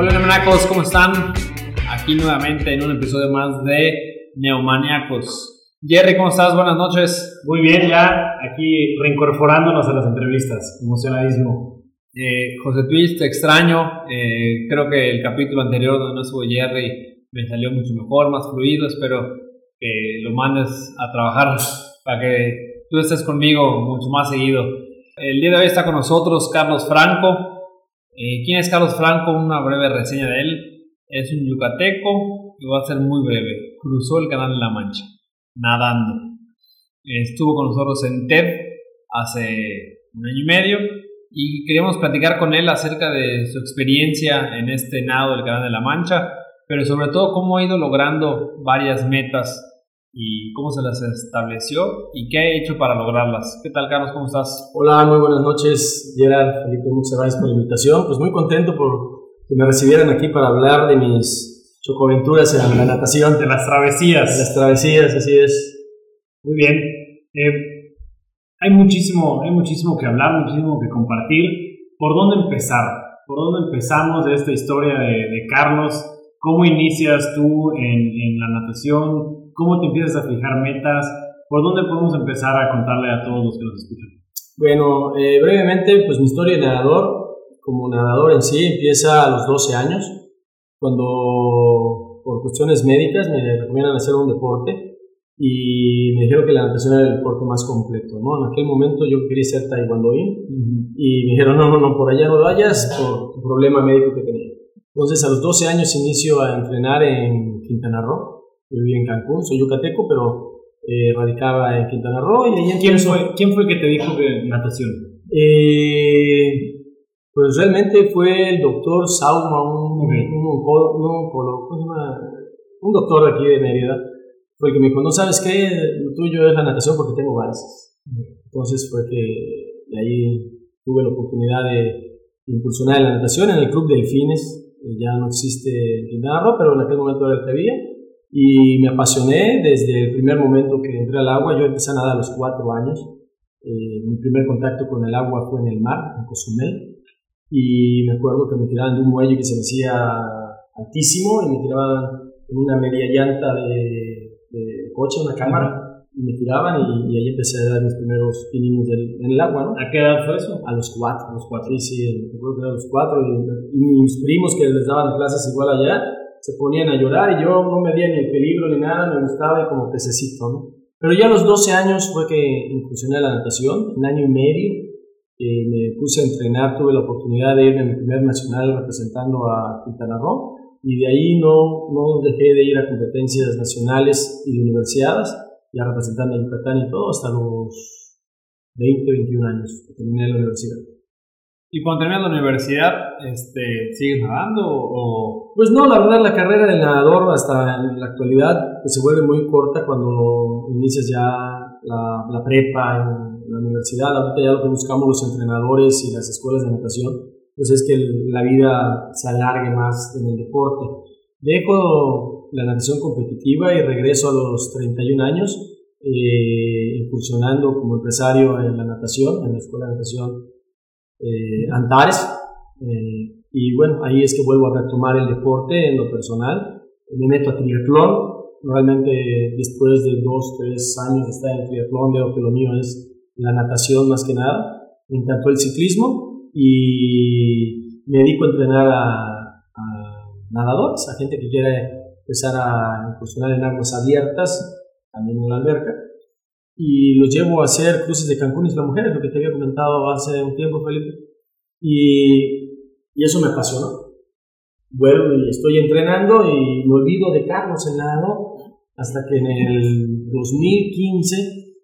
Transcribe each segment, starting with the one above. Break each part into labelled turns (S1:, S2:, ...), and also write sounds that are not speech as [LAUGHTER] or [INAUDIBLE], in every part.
S1: Hola Neomaniacos, ¿cómo están? Aquí nuevamente en un episodio más de Neomaniacos. Jerry, ¿cómo estás? Buenas noches.
S2: Muy bien, ya aquí reincorporándonos a las entrevistas, emocionadísimo.
S1: Eh, José Twist, te extraño. Eh, creo que el capítulo anterior donde no estuvo Jerry me salió mucho mejor, más fluido. Espero que lo mandes a trabajar para que tú estés conmigo mucho más seguido. El día de hoy está con nosotros Carlos Franco. Eh, ¿Quién es Carlos Franco? Una breve reseña de él. Es un yucateco y va a ser muy breve. Cruzó el Canal de la Mancha, nadando. Estuvo con nosotros en TED hace un año y medio y queríamos platicar con él acerca de su experiencia en este nado del Canal de la Mancha, pero sobre todo cómo ha ido logrando varias metas y cómo se las estableció y qué ha hecho para lograrlas. ¿Qué tal, Carlos? ¿Cómo estás?
S3: Hola, muy buenas noches, Gerard, Felipe, muchas gracias por la invitación. Pues muy contento por que me recibieran aquí para hablar de mis chocoventuras en la natación.
S2: De las travesías.
S3: De las travesías, así es.
S2: Muy bien. Eh, hay, muchísimo, hay muchísimo que hablar, muchísimo que compartir. ¿Por dónde empezar? ¿Por dónde empezamos de esta historia de, de Carlos? ¿Cómo inicias tú en, en la natación? ¿Cómo te empiezas a fijar metas? ¿Por dónde podemos empezar a contarle a todos los que nos escuchan?
S3: Bueno, eh, brevemente, pues mi historia de nadador, como nadador en sí, empieza a los 12 años, cuando por cuestiones médicas me recomiendan hacer un deporte y me dijeron que la natación era el deporte más completo, ¿no? En aquel momento yo quería ser taekwondoín y me dijeron, no, no, no, por allá no vayas por tu problema médico que tenía. Entonces a los 12 años inicio a entrenar en Quintana Roo viví en Cancún, soy yucateco, pero eh, radicaba en Quintana Roo. Y ahí
S2: ¿Quién, fue, ¿Quién fue el que te dijo de natación?
S3: Eh, pues realmente fue el doctor Sauma, un, un, un, doctor de aquí de Mérida, fue el que me dijo, no sabes qué, lo tuyo es la natación porque tengo varices. Entonces fue que de ahí tuve la oportunidad de incursionar en la natación en el Club Delfines, ya no existe en Quintana Roo, pero en aquel momento era el que había y me apasioné desde el primer momento que entré al agua. Yo empecé a nadar a los cuatro años. Eh, mi primer contacto con el agua fue en el mar, en Cozumel. Y me acuerdo que me tiraban de un muelle que se me hacía altísimo y me tiraban en una media llanta de, de coche, una cámara. Y me tiraban y, ahí empecé a dar mis primeros pininos en el agua, ¿no?
S2: ¿A qué edad fue eso?
S3: A los cuatro. A los cuatro. Sí, sí, me acuerdo que era a los cuatro. Y, y mis primos que les daban clases igual allá, se ponían a llorar y yo no me veía ni el peligro ni nada, me gustaba y como pececito, ¿no? Pero ya a los 12 años fue que incursioné a la natación, un año y medio, eh, me puse a entrenar, tuve la oportunidad de ir en mi primer nacional representando a Quintana Roo y de ahí no, no dejé de ir a competencias nacionales y de universidades, ya representando a Yucatán y todo hasta los 20, 21 años que terminé la universidad.
S1: ¿Y cuando terminas la universidad, este, sigues nadando o...?
S3: Pues no, la verdad la carrera del nadador hasta en la actualidad pues, se vuelve muy corta cuando inicias ya la, prepa en la universidad. Ahorita ya lo que buscamos los entrenadores y las escuelas de natación, pues es que la vida se alargue más en el deporte. Dejo la natación competitiva y regreso a los 31 años, eh, incursionando como empresario en la natación, en la escuela de natación eh, Antares. Eh, y bueno, ahí es que vuelvo a retomar el deporte en lo personal. Me meto a triatlón. Realmente después de dos, tres años de estar en triatlón veo que lo mío es la natación más que nada. Me encantó el ciclismo y me dedico a entrenar a, nadadores, a gente que quiere empezar a incursionar en aguas abiertas, también en la alberca y los llevo a hacer cruces de Cancún y las mujeres, lo que te había comentado hace un tiempo, Felipe. Y, y eso me apasionó. Vuelvo y estoy entrenando y me olvido de Carlos en nado hasta que en el 2015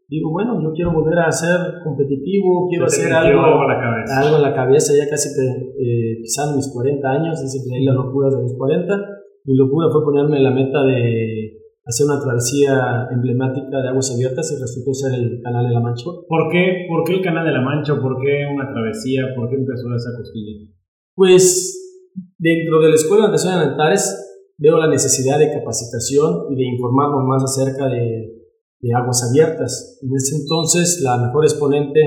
S3: digo, bueno, yo quiero volver a ser competitivo, quiero hacer algo,
S2: algo, a la cabeza.
S3: algo en la cabeza, ya casi eh, pisando mis 40 años, dice que hay las locuras de los 40. Mi locura fue ponerme la meta de hacer una travesía emblemática de aguas abiertas y resultó ser el Canal de la Mancha.
S2: ¿Por qué, ¿Por qué el Canal de la Mancha? ¿Por qué una travesía? ¿Por qué empezó esa costilla?
S3: Pues dentro de la Escuela de Natación de Antares veo la necesidad de capacitación y de informarnos más acerca de, de aguas abiertas. En ese entonces la mejor exponente,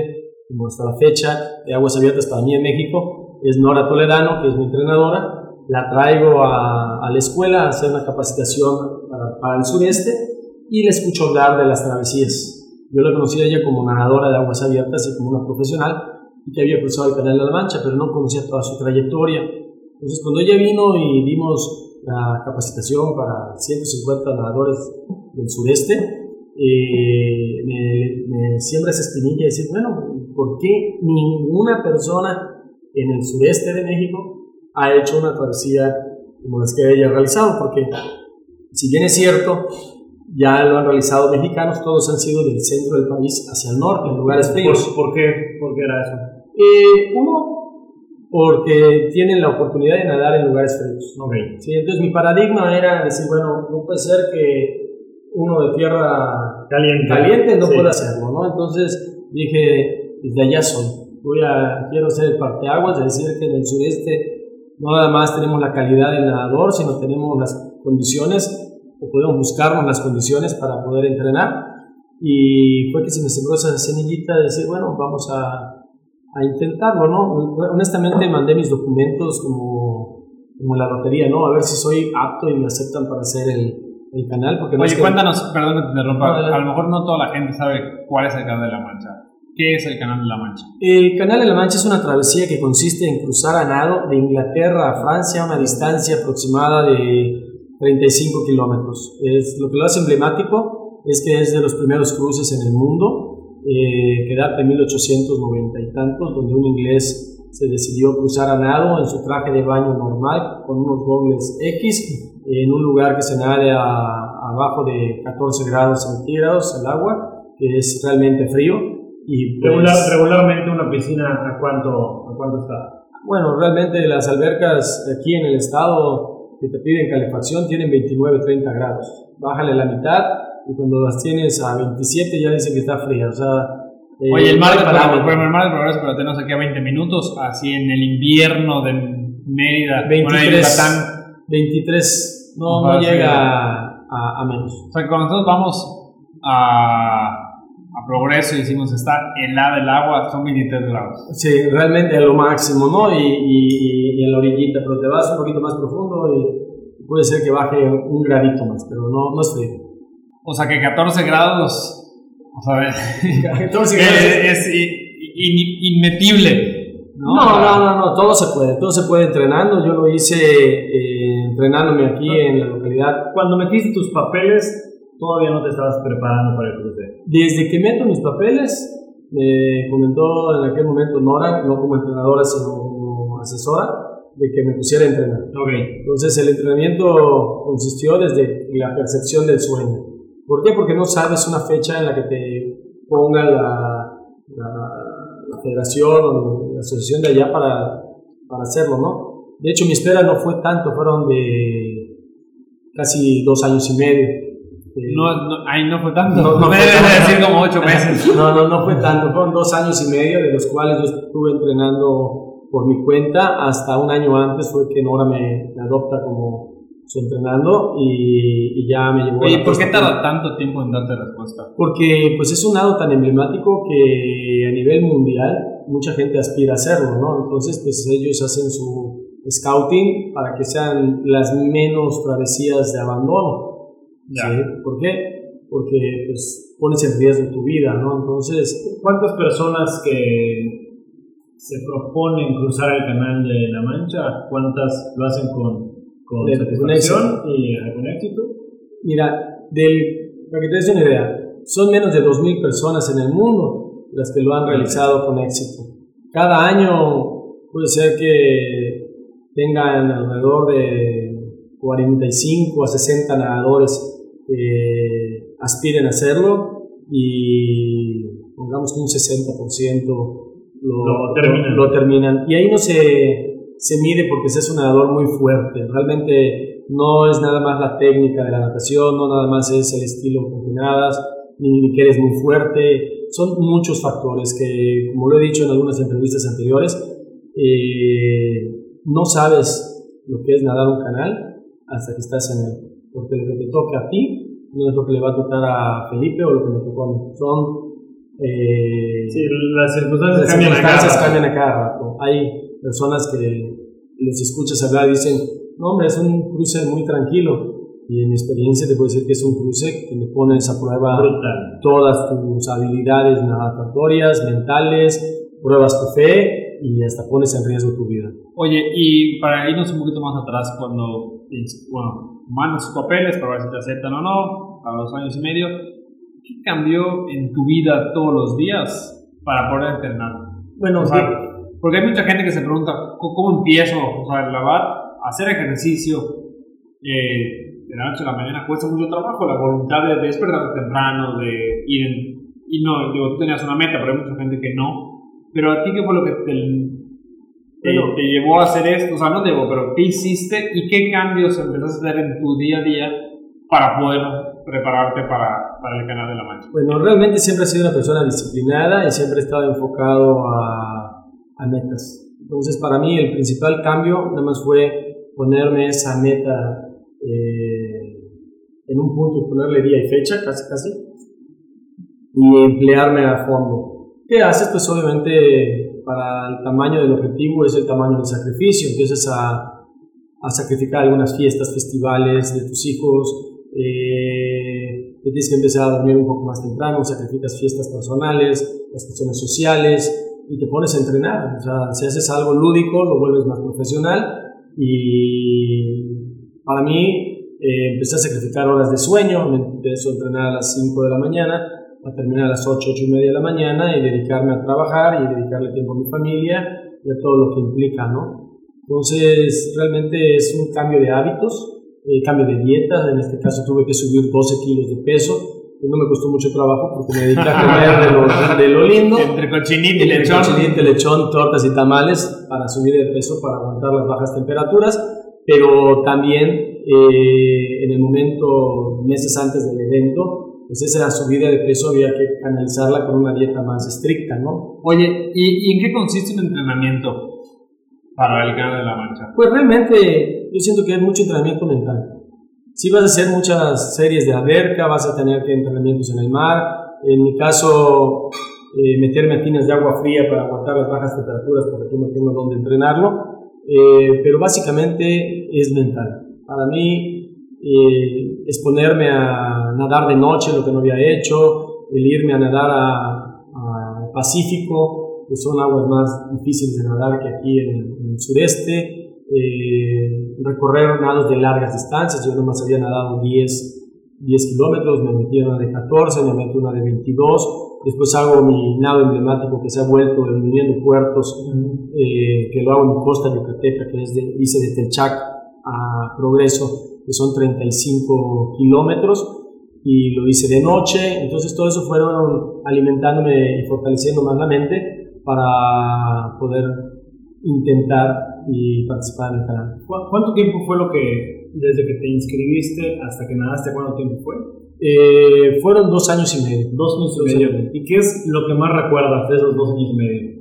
S3: como hasta la fecha, de aguas abiertas para mí en México es Nora Toledano, que es mi entrenadora, la traigo a, a la escuela a hacer una capacitación para, para, el sureste y le escucho hablar de las travesías. Yo la conocí a ella como nadadora de aguas abiertas y como una profesional y que había cruzado el Canal de la Mancha, pero no conocía toda su trayectoria. Entonces, cuando ella vino y dimos la capacitación para 150 nadadores del sureste, eh, me, me, siembra esa espinilla y decir, bueno, ¿por qué ninguna persona en el sureste de México ha hecho una travesía como las que ella ha realizado? Porque si bien es cierto, ya lo han realizado mexicanos, todos han sido del centro del país hacia el norte, en lugares fríos.
S2: ¿Por, qué, ¿Por qué era eso?
S3: Eh, uno, porque tienen la oportunidad de nadar en lugares fríos.
S2: Okay.
S3: ¿sí? Entonces mi paradigma era decir, bueno, no puede ser que uno de tierra
S2: caliente,
S3: caliente no sí. pueda hacerlo, ¿no? Entonces dije, desde allá soy. Voy a, quiero ser el parteaguas, de decir que en el sureste no nada más tenemos la calidad del nadador, sino tenemos las condiciones, o podemos buscarnos las condiciones para poder entrenar. Y fue que se me sembró esa semillita de decir, bueno, vamos a, a intentarlo, ¿no? Honestamente mandé mis documentos como, como la lotería, ¿no? A ver si soy apto y me aceptan para hacer el, el canal. Porque no
S1: Oye,
S3: que-
S1: cuéntanos, perdón que te interrumpa,
S3: No,
S1: a lo mejor no toda la gente sabe cuál es el Canal de la Mancha. ¿Qué es el Canal de la Mancha?
S3: El Canal de la Mancha es una travesía que consiste en cruzar a nado de Inglaterra a Francia a una distancia aproximada de 35 kilómetros. Es, lo que lo hace emblemático es que es de los primeros cruces en el mundo, eh, que data de 1890 y tantos, donde un inglés se decidió cruzar a nado en su traje de baño normal con unos dobles X en un lugar que se nade a- abajo de 14 grados centígrados el agua, que es realmente frío. Y pues,
S2: Regular, regularmente una piscina, ¿a cuánto, ¿a cuánto está?
S3: bueno, realmente las albercas aquí en el estado que te piden calefacción tienen 29, 30 grados. Bájale la mitad y cuando las tienes a 27 ya dicen que está fría. O sea, eh,
S1: Oye, el mar
S3: hay
S1: de
S3: parámetro.
S1: Progreso, el mar de Progreso, pero tenemos aquí a 20 minutos, así en el invierno de Mérida, bueno, en
S3: 23,
S1: Yucatán.
S3: 23, no, no llega a, a- menos.
S1: O sea, cuando nosotros vamos a Progreso y decimos está helada el agua, son 23 grados.
S3: Sí, realmente es lo máximo, ¿no? Y, y- y en la orillita, pero te vas un poquito más profundo y puede ser que baje un gradito más, pero no, no es frío.
S1: O sea, que 14 grados, o sea, [LAUGHS]
S3: 14
S1: es,
S3: grados.
S1: es in- in- inmetible. ¿no?
S3: No, no, no, no, todo se puede, todo se puede entrenando. Yo lo hice eh, entrenándome aquí en la localidad.
S2: Cuando metiste tus papeles, todavía no te estabas preparando para el cruce.
S3: Desde que meto mis papeles, me comentó en aquel momento Nora, no como entrenadora, sino como asesora, de que me pusiera a entrenar.
S2: Ok.
S3: Entonces el entrenamiento consistió desde la percepción del sueño. ¿Por qué? Porque no sabes una fecha en la que te ponga la, la, la federación o la asociación de allá para, para hacerlo, ¿no? De hecho mi espera no fue tanto, fueron de casi dos años y medio. Eh,
S1: No, no, ahí no fue tanto.
S3: No, no
S1: me
S3: fue [LAUGHS]
S1: debes de decir como 8 meses. [LAUGHS]
S3: No, no, no fue tanto, fueron dos años y medio, de los cuales yo estuve entrenando por mi cuenta, hasta un año antes fue que Nora me, me adopta como su entrenando y, y ya me llevó a
S1: Oye, ¿por qué tarda tanto tiempo en darte respuesta?
S3: porque pues es un nado tan emblemático que a nivel mundial mucha gente aspira a hacerlo, ¿no? Entonces pues ellos hacen su scouting para que sean las menos travesías de abandono. ¿Sí? ¿Por qué? Porque pues pones en riesgo tu vida, ¿no? Entonces,
S2: ¿Cuántas personas que se proponen cruzar el canal de la Mancha, cuántas lo hacen con, con
S3: De-
S2: satisfacción y con éxito?
S3: mira, del, para que te des una idea, son menos de 2.000 personas en el mundo las que lo han realizado con éxito. Cada año puede ser que tengan alrededor de 45 a 60 nadadores que aspiren a hacerlo y pongamos que un 60% lo,
S2: Lo terminan.
S3: lo terminan. Y ahí no se, se mide porque ese es un nadador muy fuerte. Realmente no es nada más la técnica de la natación, no nada más es el estilo con ni que eres muy fuerte. Son muchos factores que, como lo he dicho en algunas entrevistas anteriores, eh, no sabes lo que es nadar un canal hasta que estás en él. Porque lo que te toca a ti no es lo que le va a tocar a Felipe o lo que me tocó a mí. Son eh,
S2: Sí, las circunstancias
S3: las
S2: cambian a cada
S3: circunstancias
S2: rato.
S3: cambian a cada rato. Hay personas que les escuchas hablar y dicen, No, hombre, es un cruce muy tranquilo. Y en mi experiencia te puedo decir que es un cruce que le pones a prueba todas tus habilidades natatorias, mentales, pruebas tu fe y hasta pones en riesgo tu vida.
S1: Oye, y para irnos un poquito más atrás, cuando, bueno, mandas tus papeles para ver si te aceptan o no, a los años y medio, ¿qué cambió en tu vida todos los días para poder entrenar?
S3: Bueno,
S1: porque hay mucha gente que se pregunta, ¿cómo empiezo? O sea, la verdad, hacer ejercicio eh, de la noche a la mañana cuesta mucho trabajo, la voluntad de despertar temprano, de ir en, y no, digo, tú tenías una meta, pero hay mucha gente que no. Pero a ti, ¿qué fue lo que te, te, llevó a hacer esto? O sea, no debo, pero ¿qué hiciste y qué cambios empezaste a hacer en tu día a día para poder prepararte para, para el canal de la mancha?
S3: Bueno, realmente siempre he sido una persona disciplinada y siempre he estado enfocado a a metas. Entonces, para mí el principal cambio nada más fue ponerme esa meta eh, en un punto, ponerle día y fecha, casi casi, y emplearme a fondo. ¿Qué haces? Pues obviamente para el tamaño del objetivo es el tamaño del sacrificio. Empiezas a, a sacrificar algunas fiestas, festivales de tus hijos, eh, tienes que empezar a dormir un poco más temprano, sacrificas fiestas personales, las cuestiones sociales, y te pones a entrenar. O sea, si haces algo lúdico, lo vuelves más profesional. Y para mí, eh, empecé a sacrificar horas de sueño, me empecé a entrenar a las 5 de la mañana, a terminar a las 8, 8 y media de la mañana y dedicarme a trabajar y dedicarle tiempo a mi familia y a todo lo que implica, ¿no? Entonces, realmente es un cambio de hábitos, eh, cambio de dieta, en este caso tuve que subir 12 kilos de peso, no me costó mucho trabajo porque me dediqué a comer de lo, lindo.
S1: Entre cochinita y lechón.
S3: Cochinita, lechón, tortas y tamales para subir el peso, para aguantar las bajas temperaturas. Pero también eh, en el momento, meses antes del evento, pues esa subida de peso había que canalizarla con una dieta más estricta, ¿no?
S1: Oye, ¿y, en qué consiste un entrenamiento para el Canal de la Mancha?
S3: Pues realmente yo siento que hay mucho entrenamiento mental si vas a hacer muchas series de alberca, vas a tener que entrenamientos en el mar. En mi caso, eh, meterme a tinas de agua fría para aguantar las bajas temperaturas porque no tengo dónde entrenarlo. Eh, pero básicamente es mental. Para mí, eh, exponerme a nadar de noche, lo que no había hecho, el irme a nadar al Pacífico, que son aguas más difíciles de nadar que aquí en, en el sureste, eh, recorrer nados de largas distancias. Yo nomás había nadado 10, 10 kilómetros, me metí una de 14, me metí una de 22. Después hago mi nado emblemático que se ha vuelto el Unión de Puertos, eh, que lo hago en Costa Yucateca, que es de, hice de Telchac a Progreso, que son 35 kilómetros y lo hice de noche, entonces todo eso fueron alimentándome y fortaleciendo más la mente para poder intentar y participar en el canal.
S2: ¿Cuánto tiempo fue lo que, desde que te inscribiste hasta que nadaste, cuánto tiempo fue?
S3: Eh, fueron dos años y medio.
S2: Dos años y medio. ¿Y qué es lo que más recuerdas de esos dos años y medio?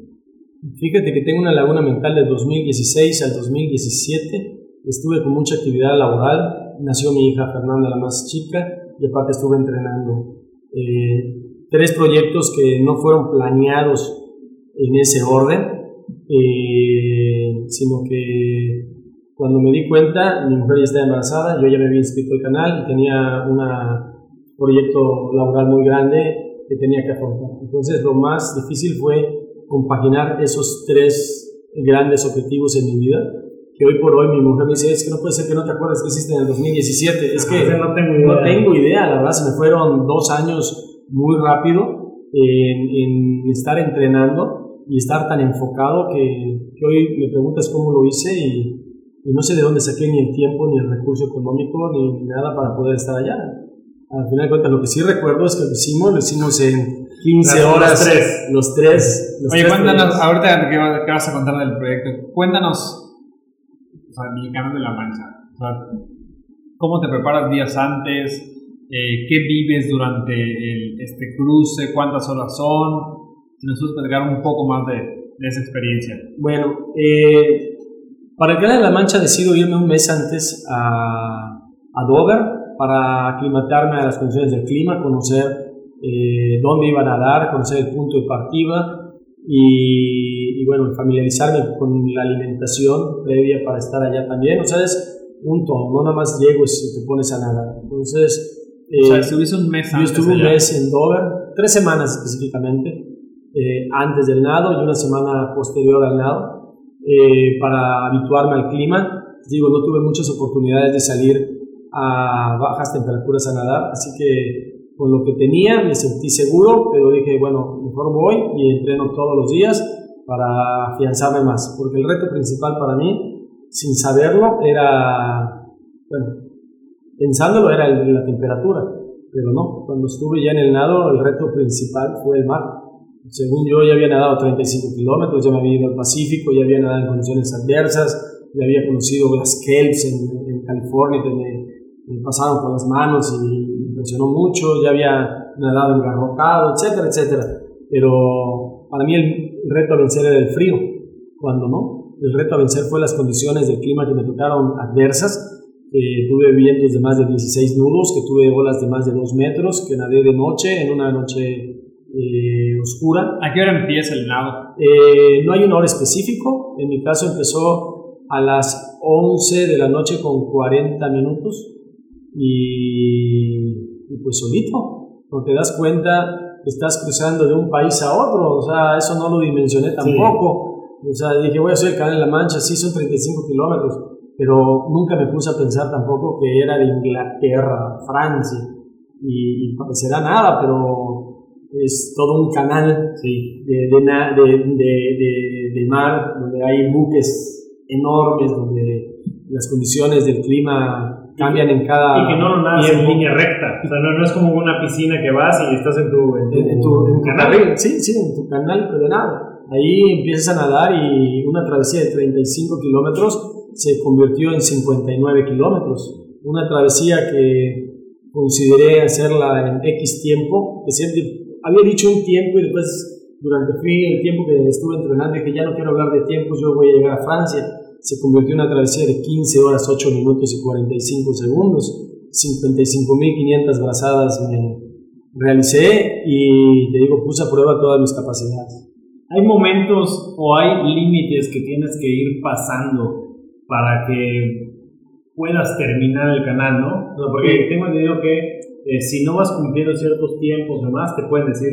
S3: Fíjate que tengo una laguna mental de 2016 al 2017. Estuve con mucha actividad laboral. Nació mi hija Fernanda, la más chica, y aparte estuve entrenando. Eh, tres proyectos que no fueron planeados en ese orden eh, sino que cuando me di cuenta, mi mujer ya estaba embarazada, yo ya me había inscrito al canal y tenía un proyecto laboral muy grande que tenía que afrontar. Entonces lo más difícil fue compaginar esos tres grandes objetivos en mi vida, que hoy por hoy mi mujer me dice, es que no puede ser que no te acuerdes que hiciste en el 2017, es que
S2: no tengo idea,
S3: no tengo idea la verdad, se me fueron dos años muy rápido en, en estar entrenando y estar tan enfocado que, que, hoy me preguntas cómo lo hice y, no sé de dónde saqué ni el tiempo, ni el recurso económico, ni nada para poder estar allá. Al final de cuentas, lo que sí recuerdo es que lo hicimos, lo hicimos en 15 horas.
S2: Los tres.
S3: Los tres.
S1: Oye, cuéntanos, ahorita que, vas a contar del proyecto, cuéntanos, o sea, mi canal de la mancha. O sea, ¿Cómo te preparas días antes? Eh, ¿Qué vives durante este cruce? ¿Cuántas horas son? si nos puedes platicar un poco más de, de esa experiencia.
S3: Bueno, eh, para el Canal de la Mancha decido irme un mes antes a, a Dover para aclimatarme a las condiciones del clima, conocer eh, dónde iba a nadar, conocer el punto de partida y, y, bueno, familiarizarme con la alimentación previa para estar allá también. O sea, es punto, no nada más llego y te pones a nadar. Entonces,
S1: o sea, eh, estuviste un mes
S3: Yo estuve un mes en Dover, tres semanas específicamente, eh, antes del nado y una semana posterior al nado, eh, para habituarme al clima. Digo, no tuve muchas oportunidades de salir a bajas temperaturas a nadar, así que con lo que tenía me sentí seguro, pero dije, bueno, mejor voy y entreno todos los días para afianzarme más, porque el reto principal para mí, sin saberlo, era, bueno, pensándolo era la temperatura, pero no, cuando estuve ya en el nado, el reto principal fue el mar. Según yo ya había nadado 35 kilómetros, ya me había ido al Pacífico, ya había nadado en condiciones adversas, ya había conocido las kelps en, California que me, me, pasaron por las manos y me impresionó mucho, ya había nadado engarrotado, etcétera, etcétera. Pero para mí el, reto a vencer era el frío, cuando no. El reto a vencer fue las condiciones del clima que me tocaron adversas, que tuve vientos de más de 16 nudos, que tuve olas de más de 2 metros, que nadé de noche, en una noche eh, oscura.
S1: ¿A qué hora empieza el nado?
S3: Eh, no hay un hora específico, en mi caso empezó a las 11 de la noche con 40 minutos y, y pues solito, cuando te das cuenta estás cruzando de un país a otro, o sea, eso no lo dimensioné tampoco. O sea, dije, voy a hacer el canal de la Mancha, sí, son 35 kilómetros, pero nunca me puse a pensar tampoco que era de Inglaterra, Francia, y, y parecerá nada, pero es todo un canal sí. de, de, de, de, mar donde hay buques enormes, donde las condiciones del clima cambian en cada.
S2: Y que no lo nadas en línea recta. O sea, no, no, es como una piscina que vas y estás en tu, en tu,
S3: canal. Sí, sí, en tu canal de nada. Ahí empiezas a nadar y una travesía de 35 kilómetros se convirtió en 59 kilómetros. Una travesía que consideré hacerla en X tiempo, que siempre había dicho un tiempo y después durante el tiempo que estuve entrenando que ya no quiero hablar de tiempos, yo voy a llegar a Francia se convirtió en una travesía de 15 horas, 8 minutos y 45 segundos. 55.500 brazadas me realicé y te digo, puse a prueba todas mis capacidades.
S2: ¿Hay momentos o hay límites que tienes que ir pasando para que puedas terminar el canal, no? porque tengo entendido que eh, si no vas cumpliendo ciertos tiempos demás, te pueden decir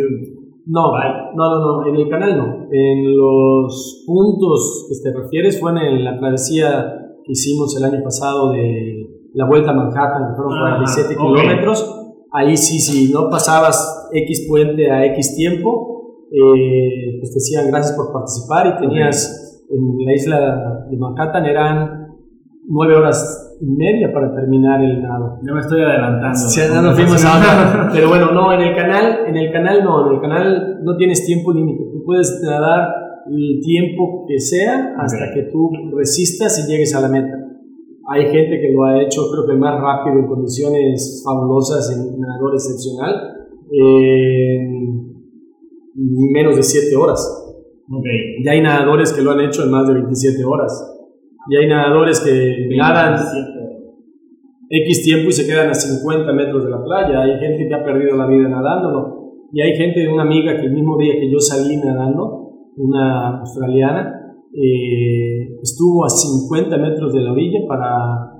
S3: no, no, no, no, en el canal no. En los puntos que te refieres fue en la travesía que hicimos el año pasado de la Vuelta a Manhattan, que fueron 47 kilómetros. Ahí sí, si no pasabas X puente a X tiempo, eh, pues te decían gracias por participar y tenías en la isla de Manhattan eran nueve horas y media para terminar el nado.
S2: No me estoy adelantando.
S3: Sí, no fuimos a [LAUGHS] Pero bueno, no, en el canal, en el canal no, en el canal no tienes tiempo límite. Tú puedes nadar el tiempo que sea hasta que tú resistas y llegues a la meta. Hay gente que lo ha hecho, creo que más rápido, en condiciones fabulosas, en nadador excepcional, en menos de 7 horas.
S2: Okay.
S3: Ya hay nadadores que lo han hecho en más de 27 horas. Y hay nadadores que nadan X tiempo y se quedan a 50 metros de la playa. Hay gente que ha perdido la vida nadándolo. Y hay gente, una amiga que el mismo día que yo salí nadando, una australiana, eh, estuvo a 50 metros de la orilla para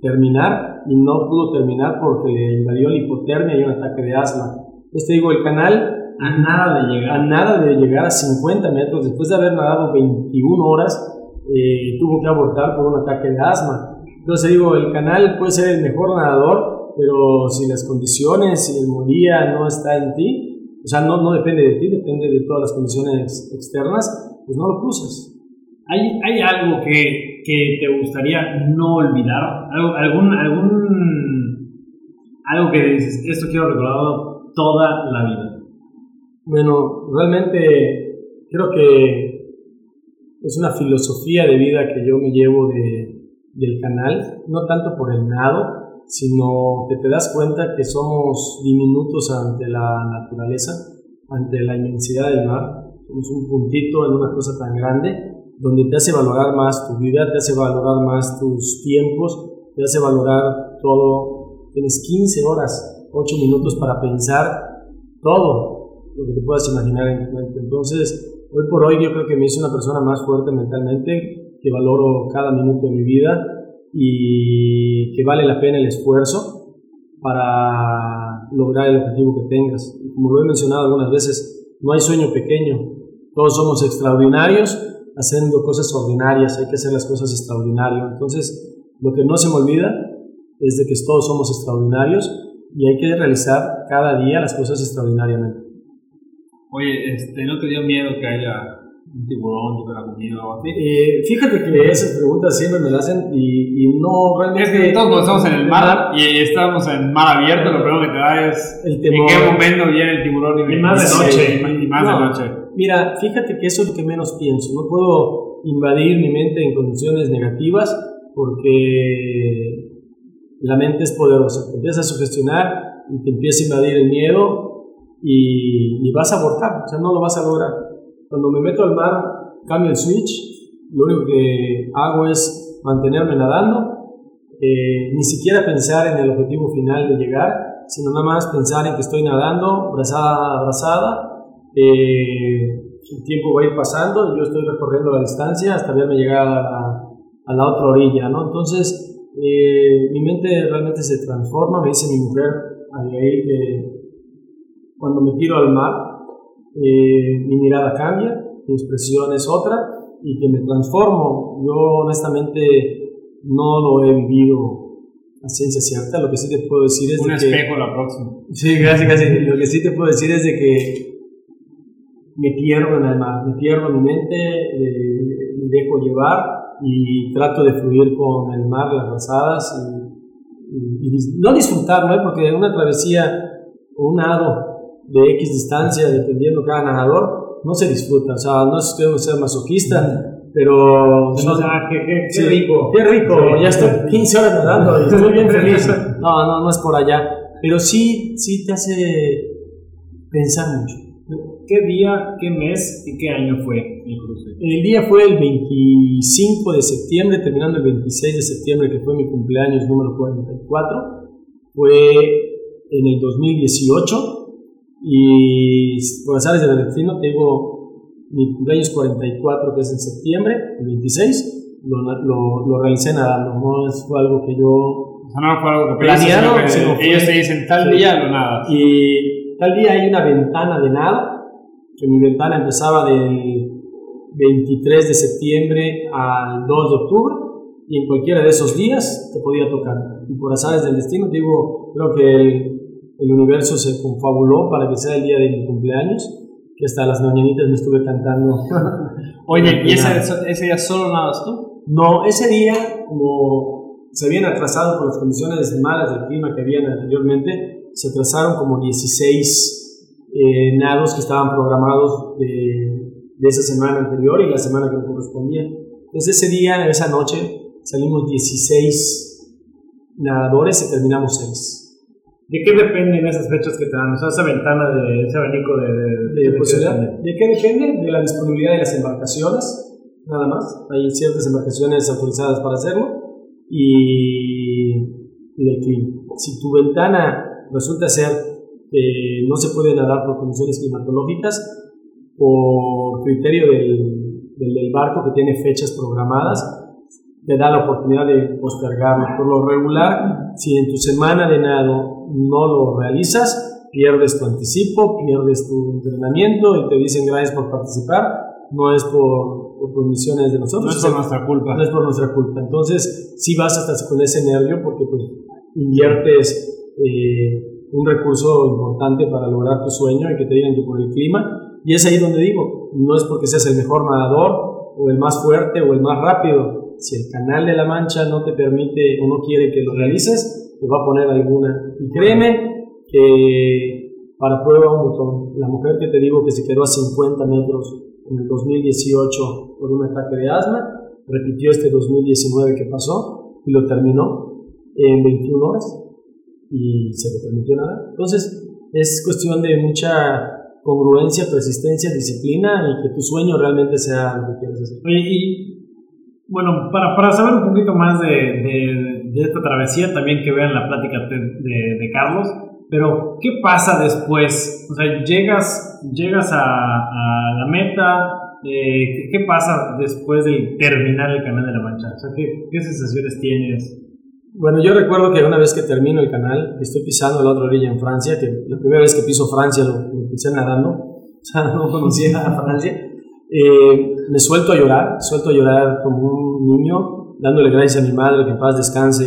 S3: terminar y no pudo terminar porque le invadió la hipotermia y un ataque de asma. Entonces te digo, el canal
S2: a nada de llegar
S3: a nada de llegar a 50 metros después de haber nadado 21 horas eh, tuvo que abortar por un ataque de asma. Entonces digo, el canal puede ser el mejor nadador, pero si las condiciones, si el molía no está en ti, o sea, no, no depende de ti, depende de todas las condiciones externas, pues no lo cruzas.
S2: ¿Hay, hay algo que, que, te gustaría no olvidar? ¿Algo, algún, algún, algo que dices, esto quiero recordar toda la vida?
S3: Bueno, realmente creo que es una filosofía de vida que yo me llevo de, del canal, no tanto por el nado, sino que te das cuenta que somos diminutos ante la naturaleza, ante la inmensidad del mar, somos un puntito en una cosa tan grande, donde te hace valorar más tu vida, te hace valorar más tus tiempos, te hace valorar todo. Tienes 15 horas, 8 minutos para pensar todo lo que te puedas imaginar en tu mente. Entonces, Hoy por hoy yo creo que me hice una persona más fuerte mentalmente, que valoro cada minuto de mi vida y que vale la pena el esfuerzo para lograr el objetivo que tengas. Como lo he mencionado algunas veces, no hay sueño pequeño, todos somos extraordinarios haciendo cosas ordinarias, hay que hacer las cosas extraordinarias. Entonces, lo que no se me olvida es de que todos somos extraordinarios y hay que realizar cada día las cosas extraordinariamente.
S1: Oye, este, ¿no te dio miedo que haya un tiburón que la comida o así?
S3: Eh, fíjate que esas preguntas siempre me las hacen y, y no realmente...
S1: Es que todos cuando estamos en el mar y estamos en mar abierto, lo primero que te da es
S3: El
S1: en qué momento viene el tiburón y,
S2: más de noche.
S1: y más de noche.
S3: Mira, fíjate que eso es lo que menos pienso. No puedo invadir mi mente en condiciones negativas porque la mente es poderosa. Te empieza a sugestionar y te empieza a invadir el miedo y, y vas a abortar. O sea, no lo vas a lograr. Cuando me meto al mar, cambio el switch. Lo único que hago es mantenerme nadando. eh, ni siquiera pensar en el objetivo final de llegar, sino nada más pensar en que estoy nadando, brazada a brazada, eh, el tiempo va a ir pasando yo estoy recorriendo la distancia hasta verme llegar a a la otra orilla, ¿no? Entonces, eh, mi mente realmente se transforma, me dice mi mujer ahí que cuando me tiro al mar, eh, mi mirada cambia, mi expresión es otra y que me transformo. Yo honestamente no lo he vivido a ciencia cierta, lo que sí te puedo decir es
S1: Un
S3: de que...
S1: espejo la próxima.
S3: Sí, casi, casi. Lo que sí te puedo decir es de que me pierdo en el mar, me pierdo en mi mente, eh, me dejo llevar y trato de fluir con el mar, las brazadas y, y- y no disfrutar, ¿no? Porque una travesía o un nado de X distancia, dependiendo cada nadador, no se disfruta. O sea, no es que sea masoquista, pero...
S2: O
S3: son-
S2: sea, qué, qué, qué rico.
S3: Qué rico,
S2: Sí.
S3: ya estoy 15 horas nadando y estoy bien [LAUGHS] feliz. No, no, no es por allá. Pero sí, sí te hace pensar mucho.
S2: ¿Qué día, qué mes y qué año fue el cruce?
S3: El día fue el 25 de septiembre, terminando el 26 de septiembre, que fue mi cumpleaños número 44. Fue en el 2018 y por azares del destino te digo mi cumpleaños 44, que es en septiembre, el 26, lo, lo, lo realicé nadando. No es- fue algo que yo
S1: no fue algo que
S3: fue-
S1: ellos te dicen tal día lo nada.
S3: Y tal día hay una ventana de nada, que mi ventana empezaba del 23 de septiembre al 2 de octubre, y en cualquiera de esos días te podía tocar. Y por azares del destino, digo, creo que el, el universo se confabuló para que sea el día de mi cumpleaños, que hasta las mañanitas me estuve cantando. [LAUGHS]
S1: Oye, ¿y ese, ese día solo nadas tú?
S3: No, ese día, como se habían atrasado por las condiciones malas del clima que habían anteriormente, se atrasaron como 16 eh, nados que estaban programados de, de esa semana anterior y la semana que me correspondía. Entonces ese día, esa noche, salimos 16 nadadores y terminamos 6.
S2: ¿De qué dependen esas fechas que te dan? O sea, esa ventana de ese abanico de... de,
S3: ¿De,
S2: de-
S3: posibilidad?
S2: de-
S3: ¿De qué depende? De la disponibilidad de las embarcaciones, nada más. Hay ciertas embarcaciones autorizadas para hacerlo y, del clima. Si tu ventana resulta ser que no se puede nadar por condiciones climatológicas, por criterio del, del, del barco que tiene fechas programadas, te da la oportunidad de postergarlo. Por lo regular, si en tu semana de nado no lo realizas, pierdes tu anticipo, pierdes tu entrenamiento y te dicen gracias por participar. No es por, por condiciones de
S1: No
S3: nosotros,
S1: es por nuestra culpa.
S3: no es por nuestra culpa. Entonces, si vas hasta con ese nervio porque pues, inviertes eh, un recurso importante para lograr tu sueño y que te digan que por el clima. Y es ahí donde digo, no es porque seas el mejor nadador o el más fuerte o el más rápido. Si el canal de la mancha no te permite o no quiere que lo realices, te va a poner alguna. Y créeme que para prueba un botón, la mujer que te digo que se quedó a 50 metros en el 2018 por un ataque de asma, repitió este 2019 que pasó y lo terminó en 21 horas y se le permitió nada. Entonces es cuestión de mucha congruencia, persistencia, disciplina y que tu sueño realmente sea lo que quieres hacer.
S2: Y bueno, para, para saber un poquito más de, de- de esta travesía, también que vean la plática de, de- Carlos, pero ¿qué pasa después? O sea, llegas, llegas a, a la meta, eh, ¿qué, pasa después de terminar el Canal de la Mancha? O sea, ¿qué, ¿qué, sensaciones tienes?
S3: Bueno, yo recuerdo que una vez que termino el canal, estoy pisando la otra orilla en Francia, que la primera vez que piso Francia lo, lo pisé nadando, [LAUGHS] o sea, no conocía a Francia, eh, me suelto a llorar, suelto a llorar como un niño, dándole gracias a mi madre, que en paz descanse,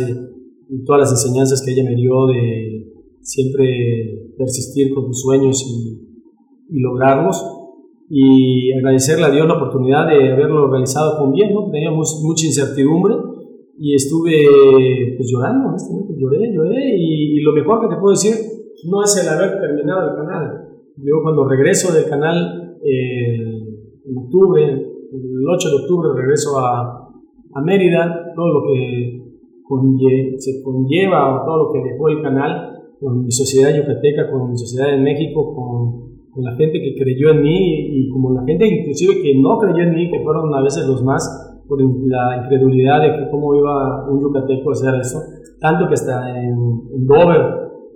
S3: y todas las enseñanzas que ella me dio de siempre persistir con tus sueños y, y lograrlos y agradecerle a Dios la oportunidad de haberlo realizado con bien, ¿no? Teníamos mucha incertidumbre y estuve pues llorando, lloré, lloré y, lo mejor que te puedo decir no es el haber terminado el canal. Yo cuando regreso del canal eh, en octubre, el 8 de octubre regreso a, a Mérida, todo lo que se conlleva, todo lo que dejó el canal con mi sociedad yucateca, con mi sociedad en México, con con la gente que creyó en mí y como la gente inclusive que no creyó en mí, que fueron a veces los más por la incredulidad de que cómo iba un yucateco a hacer eso, tanto que hasta en, Dover,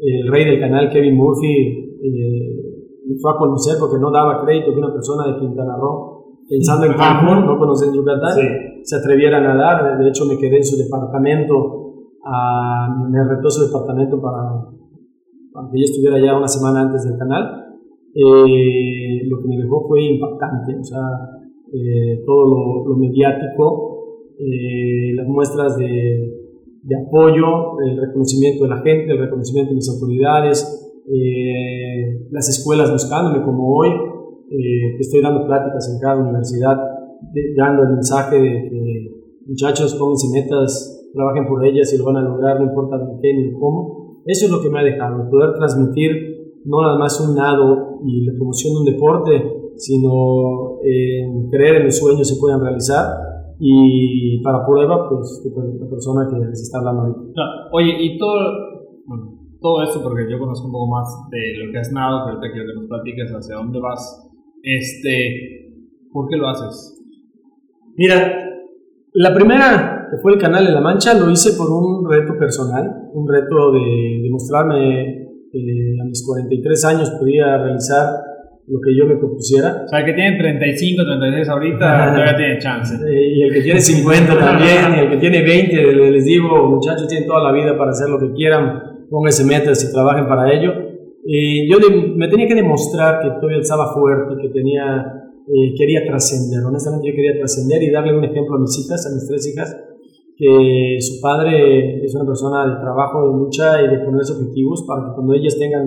S3: el rey del canal Kevin Murphy eh, fue a conocer porque no daba crédito que una persona de Quintana Roo, pensando en Cancún, no conocen Yucatán, se atreviera a nadar, de hecho me quedé en su departamento, a, me retó su departamento para, para que yo estuviera ya una semana antes del canal. Eh, lo que me dejó fue impactante, o sea, eh, todo lo, mediático, eh, las muestras de, de, apoyo, el reconocimiento de la gente, el reconocimiento de mis autoridades, las escuelas buscándome como hoy, que estoy dando pláticas en cada universidad, dando el mensaje de que muchachos, pónganse metas, trabajen por ellas y lo van a lograr, no importa de qué ni cómo. Eso es lo que me ha dejado, poder transmitir no nada más un nado y la promoción de un deporte, sino en creer en los sueños se puedan realizar y para prueba, pues, la persona que les está hablando ahorita.
S1: Oye, y todo, todo esto, porque yo conozco un poco más de lo que has nadado, pero te quiero que nos platiques hacia dónde vas. Este, ¿Por qué lo haces?
S3: Mira, la primera, que fue el canal de La Mancha, lo hice por un reto personal, un reto de demostrarme a mis 43 años podía realizar lo que yo me propusiera.
S1: O sea, el que tiene 35, 36 ahorita todavía tiene chance.
S3: Eh, y el que tiene 50 también, y el que tiene 20, les digo, muchachos, tienen toda la vida para hacer lo que quieran, pónganse metas y trabajen para ello. Y yo me tenía que demostrar que todavía estaba fuerte, que tenía, eh, quería trascender, honestamente yo quería trascender y darle un ejemplo a mis hijas, a mis tres hijas, que su padre es una persona de trabajo, de lucha y de ponerse objetivos para que cuando ellas tengan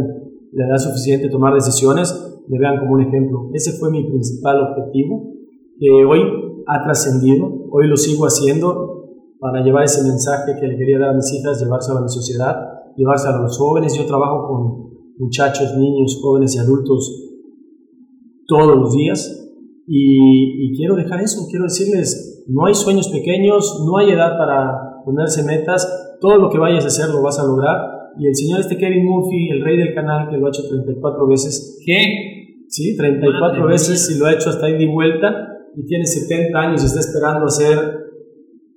S3: la edad suficiente tomar decisiones, le vean como un ejemplo. Ese fue mi principal objetivo, que hoy ha trascendido, hoy lo sigo haciendo para llevar ese mensaje que le quería dar a mis hijas, llevárselo a mi sociedad, llevárselo a los jóvenes. Yo trabajo con muchachos, niños, jóvenes y adultos todos los días y, y quiero dejar eso, quiero decirles, no hay sueños pequeños, no hay edad para ponerse metas, todo lo que vayas a hacer lo vas a lograr. Y el señor este Kevin Murphy, el rey del canal, que lo ha hecho 34 veces.
S1: ¿Qué?
S3: Sí, 34 veces y lo ha hecho hasta ahí de vuelta. Y tiene 70 años y está esperando hacer.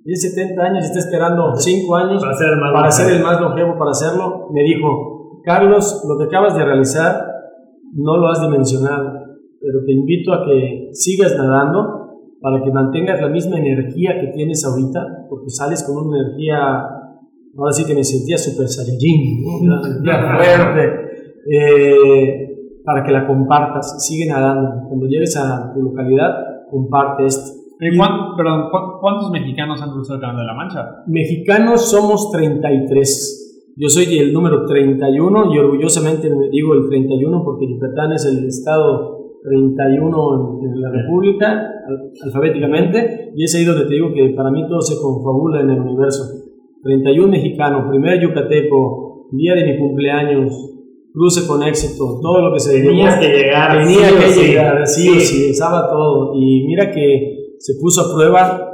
S3: Tiene 70 años y está esperando 5 años
S2: para ser, el más,
S3: para ser el más longevo para hacerlo. Me dijo, Carlos, lo que acabas de realizar no lo has dimensionado, pero te invito a que sigas nadando para que mantengas la misma energía que tienes ahorita, porque sales con una energía, ahora sí que me sentía super saiyajin, [LAUGHS] una energía fuerte, eh, para que la compartas, sigue nadando. Cuando llegues a tu localidad, comparte esto.
S1: Perdón, ¿cuántos mexicanos han cruzado el Canal de la Mancha?
S3: Mexicanos somos 33. Yo soy el número 31 y orgullosamente me digo el 31 porque Yucatán es el estado 31 en, la República, alfabéticamente, y es ahí donde te digo que para mí todo se confabula en el universo. 31 mexicanos, primer yucateco, día de mi cumpleaños, cruce con éxito, todo lo que se
S2: tenía que llegar,
S3: tenía que llegar, sí, o sí, estaba todo. Y mira que se puso a prueba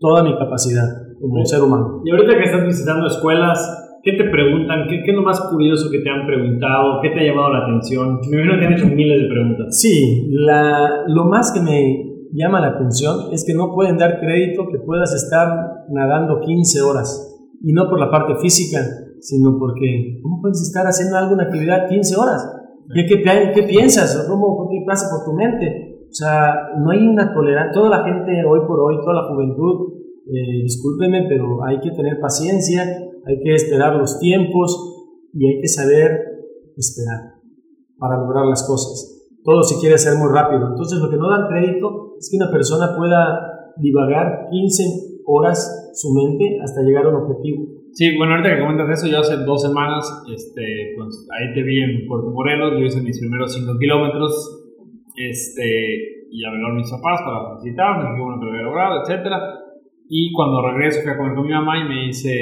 S3: toda mi capacidad como ser humano.
S2: Y ahorita que estás visitando escuelas, ¿Qué te preguntan? ¿Qué, es lo más curioso que te han preguntado? ¿Qué te ha llamado la atención? Me imagino que han hecho miles de preguntas.
S3: Sí, la, lo más que me llama la atención es que no pueden dar crédito que puedas estar nadando 15 horas. Y no por la parte física, sino porque ¿cómo puedes estar haciendo alguna actividad 15 horas? ¿Qué, qué, qué piensas? ¿Cómo, ¿Qué pasa por tu mente? O sea, no hay una tolerancia. Toda la gente hoy por hoy, toda la juventud, eh, discúlpeme, pero hay que tener paciencia, hay que esperar los tiempos y hay que saber esperar para lograr las cosas. Todo se quiere hacer muy rápido. Entonces, lo que no dan crédito es que una persona pueda divagar 15 horas su mente hasta llegar a un objetivo.
S1: Sí, bueno, ahorita que comentas eso, yo hace dos semanas, este, pues ahí te vi en Puerto Morelos, yo hice mis primeros 5 kilómetros, este, y hablaron mis papás para felicitarme, que bueno que lo había logrado, etcétera. Y cuando regreso fui a comer con mi mamá y me dice,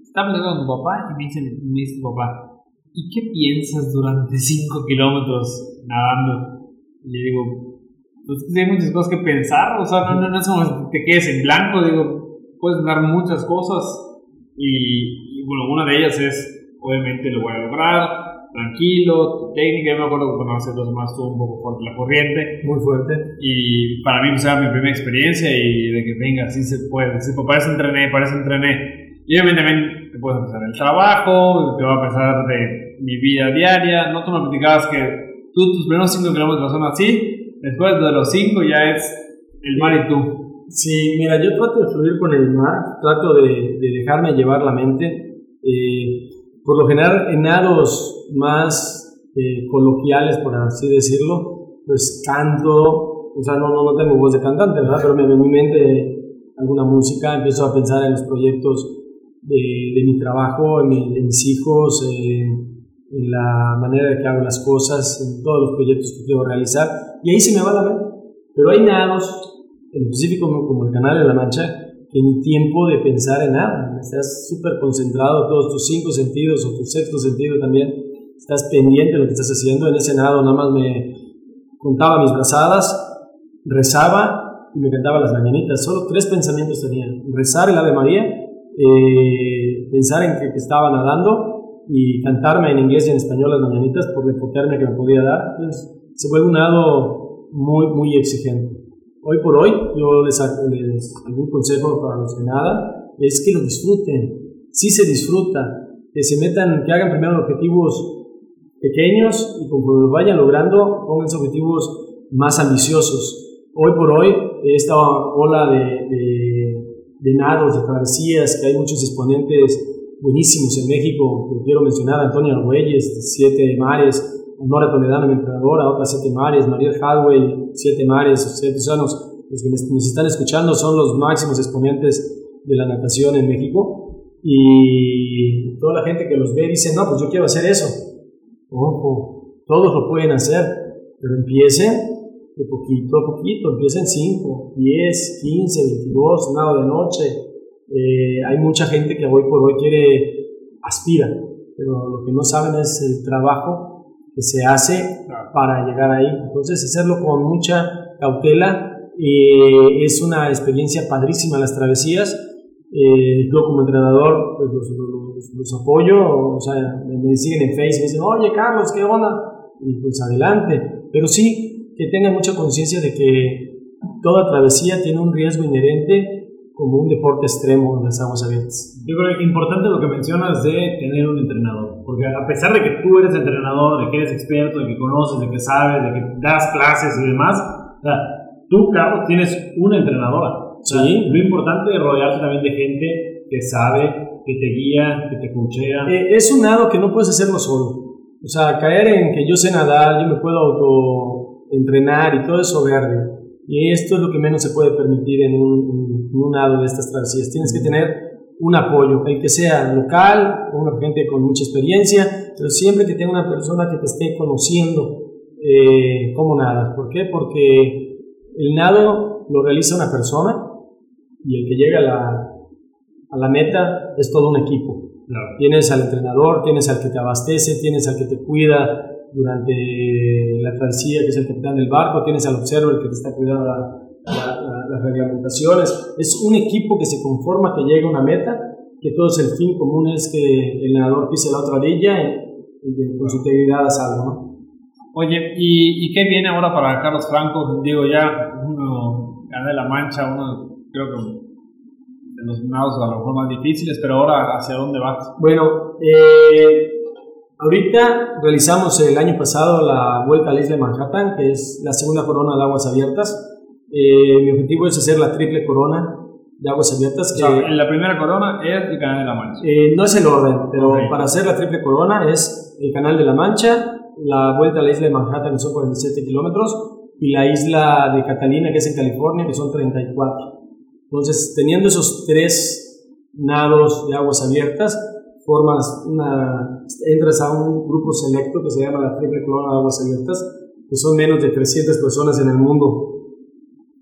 S1: ¿estás hablando con tu papá? Y me dice, me dice papá, ¿y qué piensas durante 5 kilómetros nadando? Y le digo, pues hay muchas cosas que pensar, o sea, no, no, no es como que te quedes en blanco, digo, puedes dar muchas cosas y, bueno, una de ellas es, obviamente lo voy a lograr, tranquilo, técnica, yo me acuerdo que cuando hace dos semanas estuvo un poco fuerte la corriente.
S3: Muy fuerte.
S1: Y para mí pues era mi primera experiencia y de que venga, así se puede, si para eso entrené, para eso entrené. Y obviamente también te puedes empezar el trabajo, te va a empezar de mi vida diaria, no tú me platicabas que tú tus primeros 5 kilómetros son así, después de los 5 ya es el mar y tú.
S3: Sí, mira, yo trato de fluir con el mar, trato de, dejarme llevar la mente. Eh, por lo general, en nados más eh, coloquiales, por así decirlo, pues canto, o sea, no, no, no tengo voz de cantante, ¿verdad? Pero me en mi mente alguna música, empiezo a pensar en los proyectos de, de mi trabajo, en, mis hijos, en la manera de que hago las cosas, en todos los proyectos que quiero realizar, y ahí se me va la mente. Pero hay nados en específico como el Canal de la Mancha, que ni tiempo de pensar en nada. Estás súper concentrado, todos tus cinco sentidos o tu sexto sentido también. Estás pendiente de lo que estás haciendo. En ese nado nada más me contaba mis brazadas, rezaba y me cantaba las mañanitas. Solo tres pensamientos tenía. Rezar el Ave María, eh, pensar en que, estaba nadando y cantarme en inglés y en español las mañanitas por la hipotermia que me podía dar. Entonces, se vuelve un nado muy, muy exigente hoy por hoy, yo les, les algún consejo para los que nada, es que lo disfruten. Si se disfruta, que se metan, que hagan primero objetivos pequeños y conforme lo vayan logrando, pongan objetivos más ambiciosos. Hoy por hoy, esta ola de, de, de nados, de travesías, que hay muchos exponentes buenísimos en México, que quiero mencionar, Antonio Argüelles, Siete Mares, Nora Toledano, mi entrenadora, otras Siete Mares, María Hadway, Siete Mares, Siete Océanos, los que nos están escuchando son los máximos exponentes de la natación en México y toda la gente que los ve dice, no, pues yo quiero hacer eso. Ojo, todos lo pueden hacer, pero empiecen de poquito a poquito, empiecen 5, 10, 15, 22, nada de noche. Eh, hay mucha gente que hoy por hoy quiere, aspira, pero lo que no saben es el trabajo que se hace para llegar ahí. Entonces, hacerlo con mucha cautela eh, es una experiencia padrísima las travesías. Eh, yo como entrenador pues, los, apoyo, o sea, me siguen en Facebook y dicen, oye Carlos, ¿qué onda? Y pues adelante. Pero sí que tengan mucha conciencia de que toda travesía tiene un riesgo inherente como un deporte extremo en las aguas abiertas.
S2: Yo creo que importante lo que mencionas de tener un entrenador, porque a pesar de que tú eres entrenador, de que eres experto, de que conoces, de que sabes, de que das clases y demás, o sea, tú, Carlos, tienes una entrenadora.
S3: Sí.
S2: lo importante es rodearse también de gente que sabe, que te guía, que te coachea.
S3: Eh, es un nado que no puedes hacerlo solo. O sea, caer en que yo sé nadar, yo me puedo auto entrenar y todo eso verde y esto es lo que menos se puede permitir en un, un lado de estas travesías. Tienes que tener un apoyo, el que sea local, una gente con mucha experiencia, pero siempre que tenga una persona que te esté conociendo eh, cómo nadas. ¿Por qué? Porque el nado lo realiza una persona y el que llega a la, a la meta es todo un equipo. Tienes al entrenador, tienes al que te abastece, tienes al que te cuida, durante la travesía, que es el capitán del barco, tienes al observador que te está cuidando las reglamentaciones. Es un equipo que se conforma, que llega a una meta, que todo es el fin común es que el nadador pise la otra orilla y, con su integridad a salvo. ¿no?
S1: Oye, ¿y, ¿y, qué viene ahora para Carlos Franco? Digo, ya uno gana la mancha, uno creo que de los nados a lo mejor más difíciles, pero ahora ¿hacia dónde vas?
S3: Bueno, eh, Ahorita realizamos el año pasado la vuelta a la isla de Manhattan, que es la segunda corona de aguas abiertas. Eh, mi objetivo es hacer la triple corona de aguas abiertas.
S1: en la primera corona es el Canal de la Mancha.
S3: Eh, no es el orden, pero para hacer la triple corona es el Canal de la Mancha, la vuelta a la isla de Manhattan, que son 47 kilómetros, y la isla de Catalina, que es en California, que son 34. Entonces, teniendo esos tres nados de aguas abiertas, formas una, entras a un grupo selecto que se llama la Triple Corona de Aguas Abiertas, que son menos de 300 personas en el mundo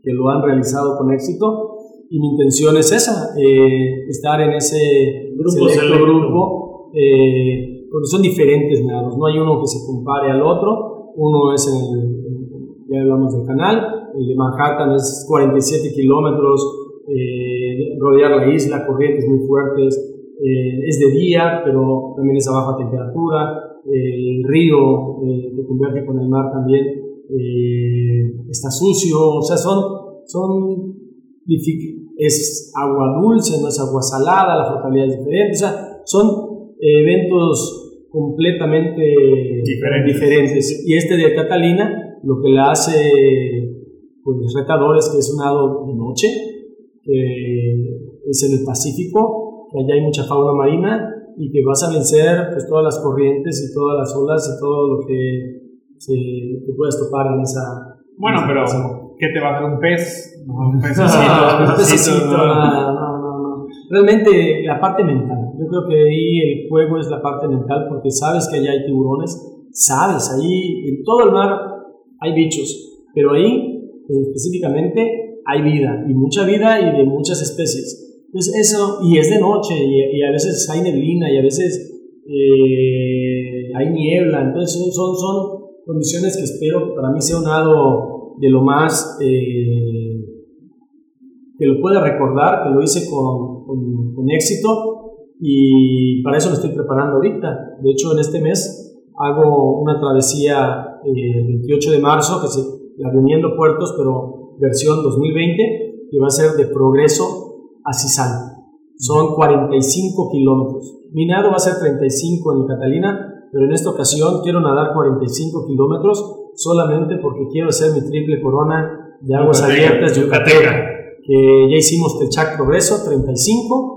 S3: que lo han realizado con éxito. Y mi intención es esa, eh, estar en ese grupo selecto, grupo, eh, porque son diferentes nados, no hay uno que se compare al otro, uno es en el, ya hablamos del canal, el de Manhattan es 47 kilómetros, eh, rodear la isla, corrientes muy fuertes, eh, es de día, pero también es a baja temperatura, el río eh, que convierte con el mar también eh, está sucio, o sea, son, son, es agua dulce, no es agua salada, la flotabilidad es diferente, o sea, son eventos completamente diferentes. Y este de Catalina, lo que la hace pues, retador es que es un lado de noche, es en el Pacífico, que allá hay mucha fauna marina y que vas a vencer pues, todas las corrientes y todas las olas y todo lo que se, te puedes topar en esa...
S1: Bueno, pero ¿qué te va a dar un pez? [LAUGHS]
S3: Un pececito, no, no, no, no. Realmente la parte mental, yo creo que ahí el juego es la parte mental porque sabes que allá hay tiburones, sabes, ahí en todo el mar hay bichos, pero ahí específicamente hay vida y mucha vida y de muchas especies. Entonces eso, y es de noche, y, a veces hay neblina, y a veces eh, hay niebla, entonces son, son, condiciones que espero que para mí sea un lado de lo más eh, que lo pueda recordar, que lo hice con, con, éxito, y para eso me estoy preparando ahorita. De hecho, en este mes hago una travesía eh, el 28 de marzo, que es la Reuniendo Puertos, pero versión 2020, que va a ser de progreso a Son 45 kilómetros. Mi nado va a ser 35 en Catalina, pero en esta ocasión quiero nadar 45 kilómetros solamente porque quiero hacer mi triple corona de aguas abiertas de Yucateca, que ya hicimos Techac Progreso, 35.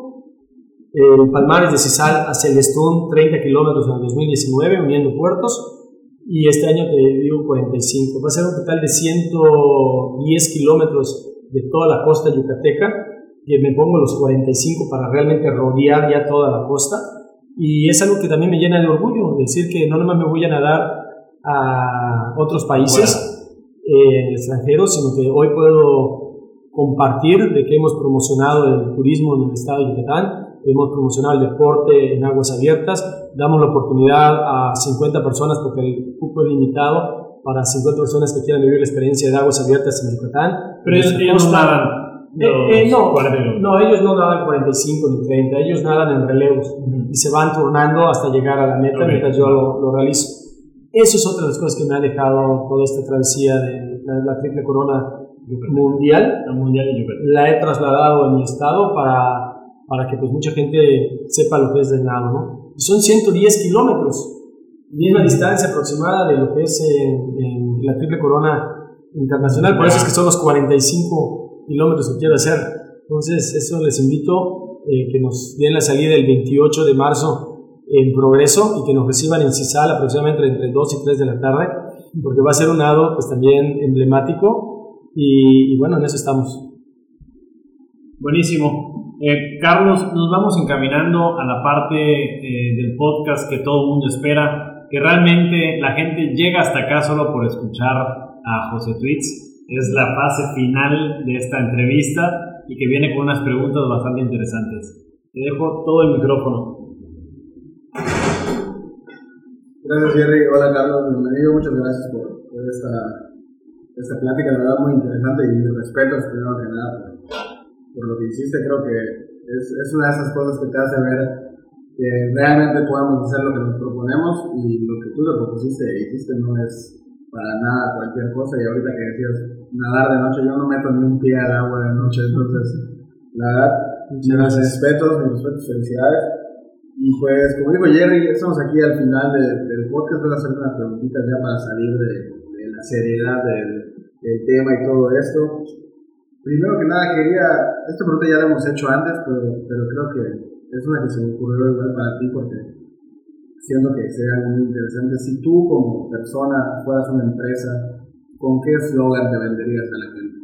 S3: El Palmares de Cisal a Celestún, 30 kilómetros en el 2019, uniendo puertos. Y este año te digo 45. Va a ser un total de 110 kilómetros de toda la costa yucateca que me pongo los 45 para realmente rodear ya toda la costa. Y es algo que también me llena de orgullo, decir que no nomás me voy a nadar a otros países eh, extranjeros, sino que hoy puedo compartir de que hemos promocionado el turismo en el estado de Yucatán, hemos promocionado el deporte en aguas abiertas, damos la oportunidad a 50 personas porque el cupo es limitado para 50 personas que quieran vivir la experiencia de aguas abiertas en Yucatán.
S2: Pero ellos no nadan
S3: eh, eh, no, no, ellos no nadan 45 ni 30, ellos nadan en relevos y se van turnando hasta llegar a la meta mientras yo lo, realizo. Eso es otra de las cosas que me ha dejado toda esta travesía de la, triple corona mundial.
S2: La, mundial
S3: la he trasladado a mi estado para, para que pues mucha gente sepa lo que es del nado. ¿no? Y son 110 kilómetros, misma distancia aproximada de lo que es en la triple corona internacional, por eso es que son los 45 kilómetros que quiero hacer. Entonces, eso les invito eh, que nos den la salida el 28 de marzo en progreso y que nos reciban en CISAL aproximadamente entre 2 y 3 de la tarde, porque va a ser un lado pues también emblemático y, bueno, en eso estamos.
S2: Buenísimo. Eh, Carlos, nos vamos encaminando a la parte eh, del podcast que todo el mundo espera, que realmente la gente llega hasta acá solo por escuchar a José Tweets es la fase final de esta entrevista y que viene con unas preguntas bastante interesantes. Te dejo todo el micrófono.
S4: Gracias Jerry, hola Carlos, bienvenido, muchas gracias por, esta, esta plática, la verdad muy interesante y respeto primero que nada por, lo que hiciste, creo que es, es una de esas cosas que te hace ver que realmente podemos hacer lo que nos proponemos y lo que tú te propusiste e hiciste no es para nada cualquier cosa y ahorita que decías nadar de noche, yo no meto ni un pie al agua de noche, entonces, la verdad, mis respetos, mis respetos, felicidades. Y pues, como dijo Jerry, estamos aquí al final del podcast. Voy a hacer unas preguntitas ya para salir de, la seriedad del, tema y todo esto. Primero que nada, quería. Esta pregunta ya la hemos hecho antes, pero, pero creo que es una que se me ocurrió igual para ti porque siendo que sea muy interesante. Si tú, como persona, fueras una empresa, ¿con qué eslogan te venderías a la gente?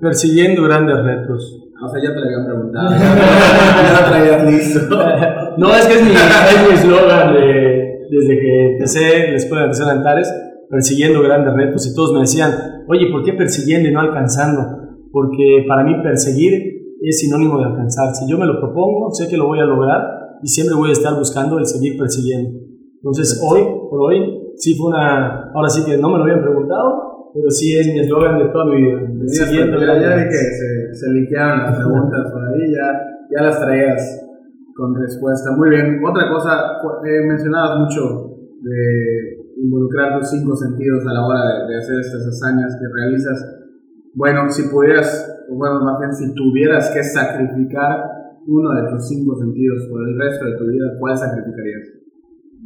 S3: Persiguiendo grandes retos.
S4: O sea, ya te lo habían preguntado. [LAUGHS] ya lo traías listo.
S3: no, es que es mi eslogan de, desde que empecé la escuela de de Antares, persiguiendo grandes retos. Y todos me decían, oye, ¿por qué persiguiendo y no alcanzando? Porque para mí perseguir es sinónimo de alcanzar. Si yo me lo propongo, sé que lo voy a lograr y siempre voy a estar buscando el seguir persiguiendo. Entonces, hoy por hoy, sí fue una. Ahora sí que no me lo habían preguntado, pero sí es mi eslogan de toda mi vida.
S4: Siguiendo ya, ya vi que se, se las preguntas por ahí, ya, ya las traías con respuesta. Muy bien. Otra cosa, eh, mencionabas mucho de involucrar los cinco sentidos a la hora de, hacer estas hazañas que realizas. Bueno, si pudieras, o bueno, más bien si tuvieras que sacrificar uno de tus cinco sentidos por el resto de tu vida, ¿cuál sacrificarías?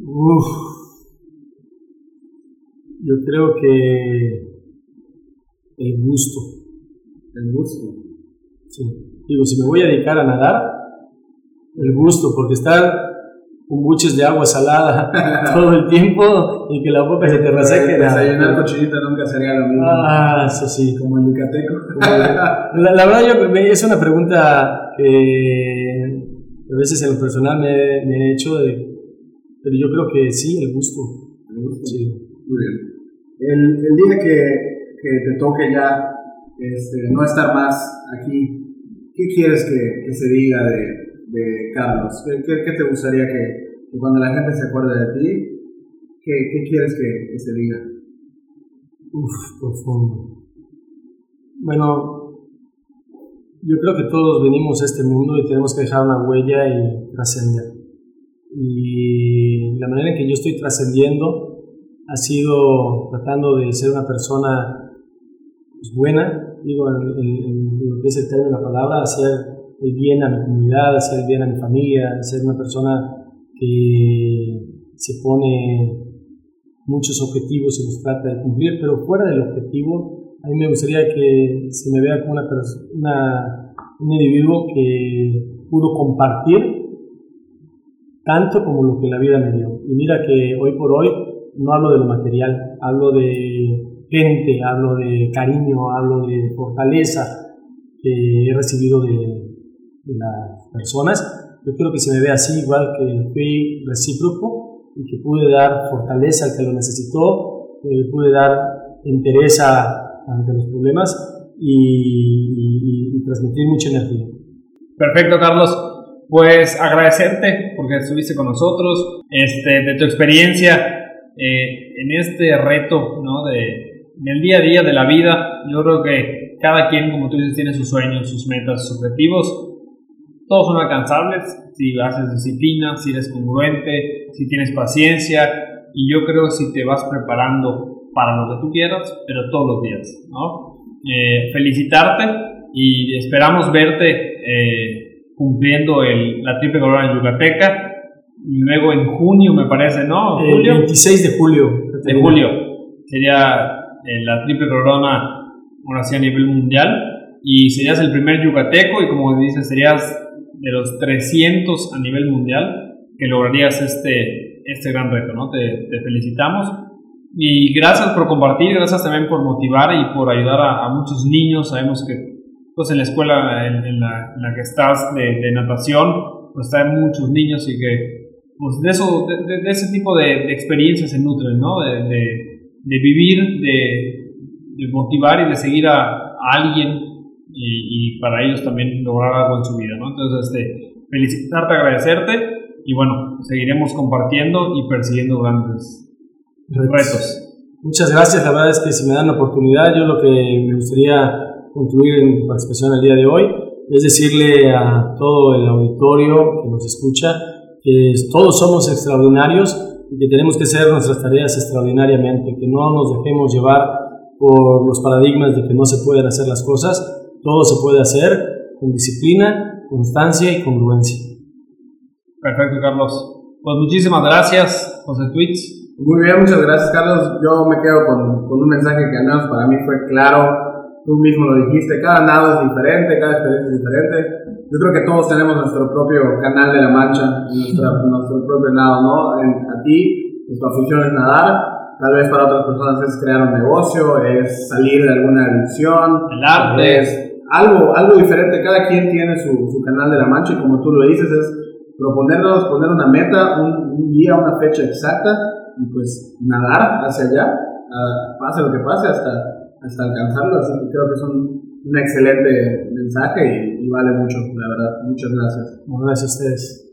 S3: Uf. Yo creo que el gusto.
S4: El gusto.
S3: Sí. Digo, si me voy a dedicar a nadar, el gusto, porque estar buches de agua salada [LAUGHS] todo el tiempo y que la boca se te reseque.
S4: Desayunar cochinita nunca sería lo mismo.
S3: Ah, eso sí.
S4: Como el yucateco. [LAUGHS]
S3: la, verdad, yo, es una pregunta que a veces en lo personal me, he hecho, de, pero yo creo que sí, el gusto.
S4: El gusto. Sí. Muy bien. El, el día que que te toque ya este, no estar más aquí, ¿qué quieres que, se diga de, de Carlos? ¿Qué, ¿Qué, te gustaría que, cuando la gente se acuerde de ti, qué, qué quieres que, se diga?
S3: Uf, profundo. Bueno, yo creo que todos venimos a este mundo y tenemos que dejar una huella y trascender. Y la manera en que yo estoy trascendiendo ha sido tratando de ser una persona pues, buena, digo, en, lo que es el término de la palabra, hacer el bien a mi comunidad, hacer el bien a mi familia, ser una persona que se pone muchos objetivos y los trata de cumplir, pero fuera del objetivo, a mí me gustaría que se me vea como una, una un individuo que pudo compartir tanto como lo que la vida me dio. Y mira que hoy por hoy no hablo de lo material, hablo de gente, hablo de cariño, hablo de fortaleza que he recibido de, las personas. Yo creo que se me ve así, igual que fui recíproco y que pude dar fortaleza al que lo necesitó, que pude dar interés ante los problemas y, transmitir mucha energía.
S1: Perfecto, Carlos. Pues agradecerte porque estuviste con nosotros, este, de tu experiencia eh, en este reto ¿no? de, en el día a día de la vida, yo creo que cada quien, como tú dices, tiene sus sueños, sus metas, sus objetivos. Todos son alcanzables si haces disciplina, si eres congruente, si tienes paciencia. Y yo creo si te vas preparando para lo que tú quieras, pero todos los días, ¿no? Eh, felicitarte y esperamos verte eh, cumpliendo el, la triple corona Yucateca. Luego en junio, me parece, ¿no?
S3: El 26 de julio.
S1: De julio. Sería en la triple corona, ahora sí a nivel mundial, y serías el primer yucateco y como dices, serías de los 300 a nivel mundial que lograrías este, este gran reto, ¿no? Te, felicitamos y gracias por compartir, gracias también por motivar y por ayudar a, muchos niños. Sabemos que pues en la escuela en, la, que estás de, natación, pues están muchos niños y que pues de, eso, de, ese tipo de, experiencias se nutren, ¿no? de vivir, de, motivar y de seguir a, alguien y, para ellos también lograr algo en su vida, ¿no? Entonces, este, felicitarte, agradecerte y bueno, seguiremos compartiendo y persiguiendo grandes retos.
S3: Muchas gracias, la verdad es que si me dan la oportunidad, yo lo que me gustaría concluir en mi participación el día de hoy es decirle a todo el auditorio que nos escucha que todos somos extraordinarios y que tenemos que hacer nuestras tareas extraordinariamente, que no nos dejemos llevar por los paradigmas de que no se pueden hacer las cosas, todo se puede hacer con disciplina, constancia y congruencia.
S1: Perfecto, Carlos. Pues muchísimas gracias, José Tweets.
S4: Muy bien, muchas gracias, Carlos. Yo me quedo con, con un mensaje que al menos para mí fue claro. Tú mismo lo dijiste, cada nado es diferente, cada experiencia es diferente. Yo creo que todos tenemos nuestro propio canal de la mancha, nuestra, nuestro propio nado, ¿no? En, a ti, tu afición es nadar, Tal vez para otras personas es crear un negocio, es salir de alguna adicción,
S1: el arte.
S4: es algo, algo diferente. Cada quien tiene su, su, canal de la mancha y como tú lo dices, es proponernos, poner una meta, un, un día, una fecha exacta y pues nadar hacia allá, uh, pase lo que pase, hasta, hasta alcanzarlo. Así que creo que es un, un excelente mensaje y, y, vale mucho, la verdad. Muchas gracias.
S3: Muchas gracias a ustedes.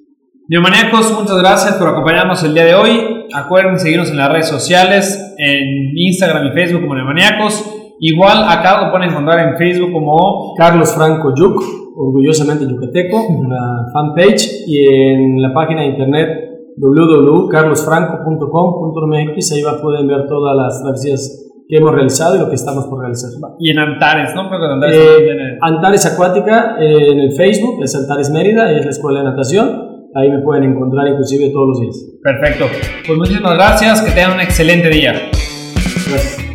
S1: Biomaníacos, muchas gracias por acompañarnos el día de hoy. Acuérdense seguirnos en las redes sociales, en Instagram y Facebook como Biomaníacos. Igual acá lo pueden encontrar en Facebook como
S3: Carlos Franco Yuc, orgullosamente yucateco, en la fanpage y en la página de internet www.carlosfranco.com.mx. Ahí va, pueden ver todas las travesías que hemos realizado y lo que estamos por realizar.
S1: Y en Antares, ¿no? Antares,
S3: Eh. Antares Acuática eh, en el Facebook, es Antares Mérida, es la escuela de natación. Ahí me pueden encontrar inclusive todos los días.
S1: Perfecto. Pues muchísimas gracias, que tengan un excelente día.
S3: Gracias.